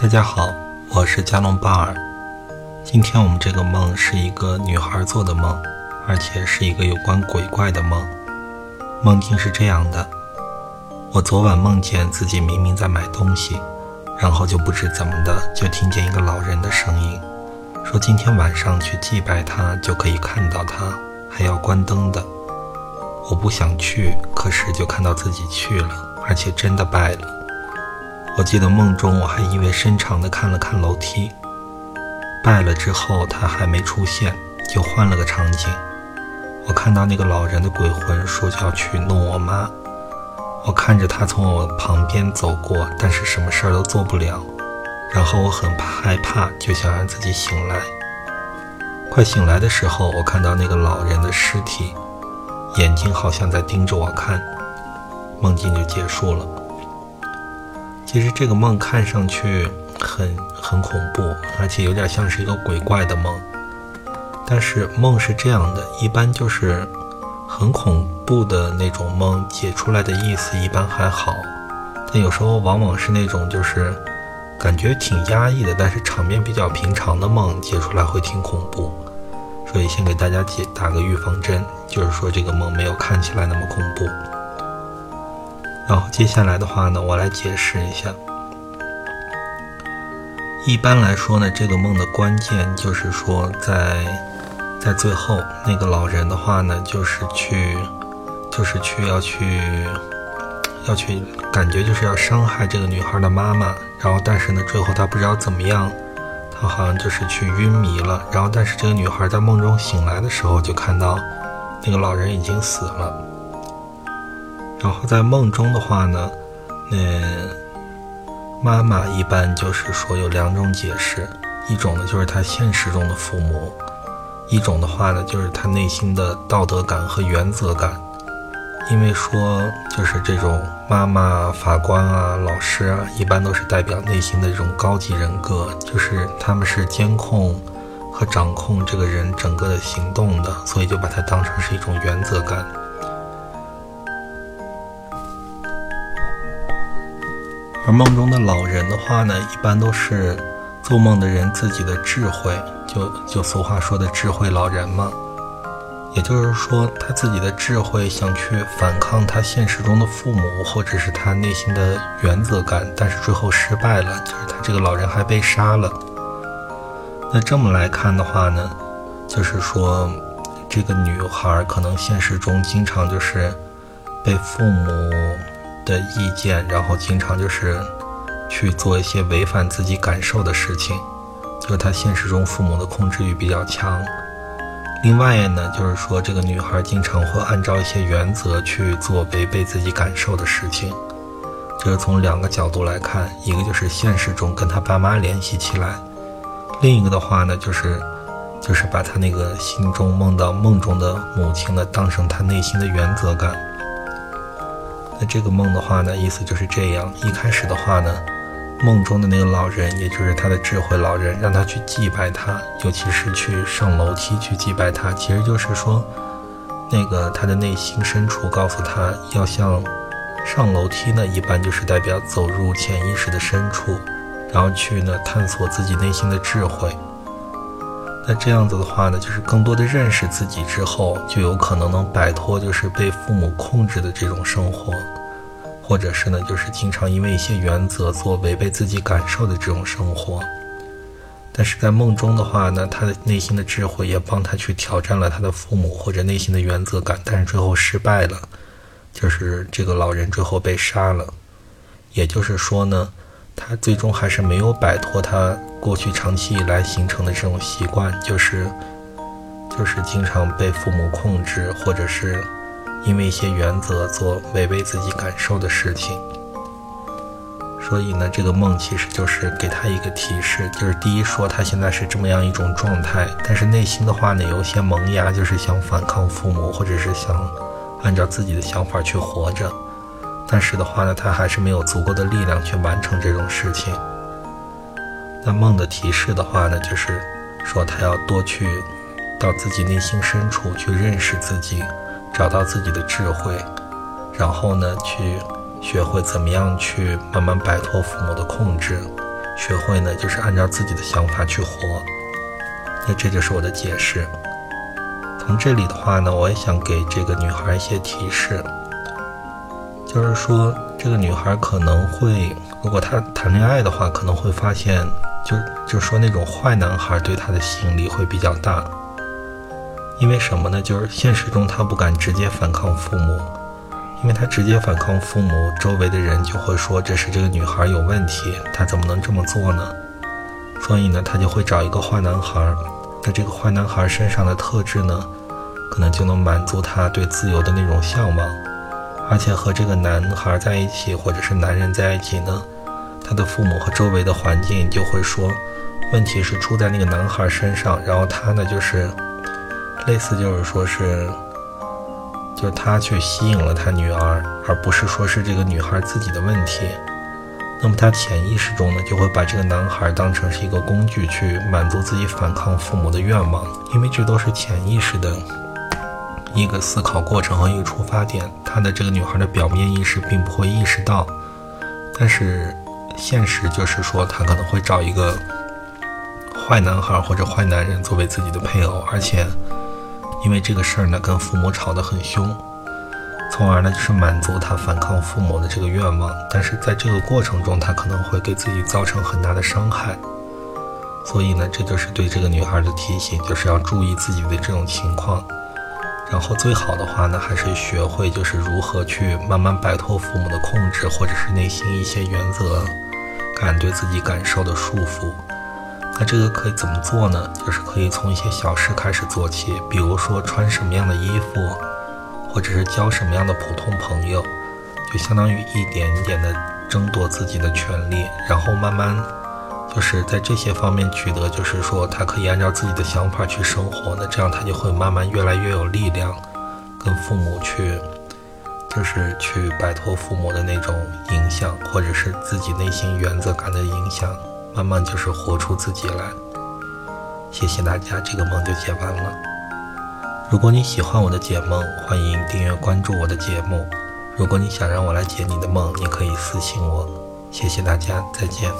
大家好，我是加隆巴尔。今天我们这个梦是一个女孩做的梦，而且是一个有关鬼怪的梦。梦境是这样的：我昨晚梦见自己明明在买东西，然后就不知怎么的就听见一个老人的声音，说今天晚上去祭拜他就可以看到他，还要关灯的。我不想去，可是就看到自己去了，而且真的拜了。我记得梦中我还意味深长地看了看楼梯，拜了之后他还没出现，就换了个场景。我看到那个老人的鬼魂说要去弄我妈，我看着他从我旁边走过，但是什么事儿都做不了。然后我很害怕，就想让自己醒来。快醒来的时候，我看到那个老人的尸体。眼睛好像在盯着我看，梦境就结束了。其实这个梦看上去很很恐怖，而且有点像是一个鬼怪的梦。但是梦是这样的，一般就是很恐怖的那种梦，解出来的意思一般还好，但有时候往往是那种就是感觉挺压抑的，但是场面比较平常的梦，解出来会挺恐怖。所以先给大家解打个预防针，就是说这个梦没有看起来那么恐怖。然后接下来的话呢，我来解释一下。一般来说呢，这个梦的关键就是说，在在最后那个老人的话呢，就是去就是去要去要去，感觉就是要伤害这个女孩的妈妈。然后但是呢，最后他不知道怎么样。他好像就是去晕迷了，然后但是这个女孩在梦中醒来的时候，就看到那个老人已经死了。然后在梦中的话呢，那妈妈一般就是说有两种解释，一种呢就是她现实中的父母，一种的话呢就是她内心的道德感和原则感。因为说，就是这种妈妈、法官啊、老师啊，一般都是代表内心的这种高级人格，就是他们是监控和掌控这个人整个的行动的，所以就把它当成是一种原则感。而梦中的老人的话呢，一般都是做梦的人自己的智慧，就就俗话说的智慧老人嘛。也就是说，他自己的智慧想去反抗他现实中的父母，或者是他内心的原则感，但是最后失败了，就是他这个老人还被杀了。那这么来看的话呢，就是说，这个女孩可能现实中经常就是被父母的意见，然后经常就是去做一些违反自己感受的事情，就是她现实中父母的控制欲比较强。另外呢，就是说这个女孩经常会按照一些原则去做违背自己感受的事情，就是从两个角度来看，一个就是现实中跟她爸妈联系起来，另一个的话呢，就是就是把她那个心中梦到梦中的母亲呢当成她内心的原则感。那这个梦的话呢，意思就是这样，一开始的话呢。梦中的那个老人，也就是他的智慧老人，让他去祭拜他，尤其是去上楼梯去祭拜他，其实就是说，那个他的内心深处告诉他，要像上楼梯呢，一般就是代表走入潜意识的深处，然后去呢探索自己内心的智慧。那这样子的话呢，就是更多的认识自己之后，就有可能能摆脱就是被父母控制的这种生活。或者是呢，就是经常因为一些原则做违背自己感受的这种生活，但是在梦中的话呢，他的内心的智慧也帮他去挑战了他的父母或者内心的原则感，但是最后失败了，就是这个老人最后被杀了。也就是说呢，他最终还是没有摆脱他过去长期以来形成的这种习惯，就是就是经常被父母控制，或者是。因为一些原则做违背自己感受的事情，所以呢，这个梦其实就是给他一个提示，就是第一说他现在是这么样一种状态，但是内心的话呢，有些萌芽，就是想反抗父母，或者是想按照自己的想法去活着，但是的话呢，他还是没有足够的力量去完成这种事情。那梦的提示的话呢，就是说他要多去到自己内心深处去认识自己。找到自己的智慧，然后呢，去学会怎么样去慢慢摆脱父母的控制，学会呢，就是按照自己的想法去活。那这就是我的解释。从这里的话呢，我也想给这个女孩一些提示，就是说，这个女孩可能会，如果她谈恋爱的话，可能会发现，就就说那种坏男孩对她的吸引力会比较大。因为什么呢？就是现实中她不敢直接反抗父母，因为她直接反抗父母，周围的人就会说这是这个女孩有问题，她怎么能这么做呢？所以呢，她就会找一个坏男孩。那这个坏男孩身上的特质呢，可能就能满足她对自由的那种向往，而且和这个男孩在一起，或者是男人在一起呢，他的父母和周围的环境就会说，问题是出在那个男孩身上，然后他呢就是类似就是说是，就是他去吸引了他女儿，而不是说是这个女孩自己的问题。那么他潜意识中呢，就会把这个男孩当成是一个工具，去满足自己反抗父母的愿望，因为这都是潜意识的一个思考过程和一个出发点。他的这个女孩的表面意识并不会意识到，但是现实就是说，他可能会找一个坏男孩或者坏男人作为自己的配偶，而且因为这个事儿呢，跟父母吵得很凶。从而呢，就是满足他反抗父母的这个愿望，但是在这个过程中，他可能会给自己造成很大的伤害。所以呢，这就是对这个女孩的提醒，就是要注意自己的这种情况。然后最好的话呢，还是学会就是如何去慢慢摆脱父母的控制，或者是内心一些原则感对自己感受的束缚。那这个可以怎么做呢？就是可以从一些小事开始做起，比如说穿什么样的衣服。或者是交什么样的普通朋友，就相当于一点一点的争夺自己的权利，然后慢慢就是在这些方面取得，就是说他可以按照自己的想法去生活，那这样他就会慢慢越来越有力量，跟父母去，就是去摆脱父母的那种影响，或者是自己内心原则感的影响，慢慢就是活出自己来。谢谢大家，这个梦就解完了。如果你喜欢我的解梦，欢迎订阅关注我的节目。如果你想让我来解你的梦，你可以私信我。谢谢大家，再见。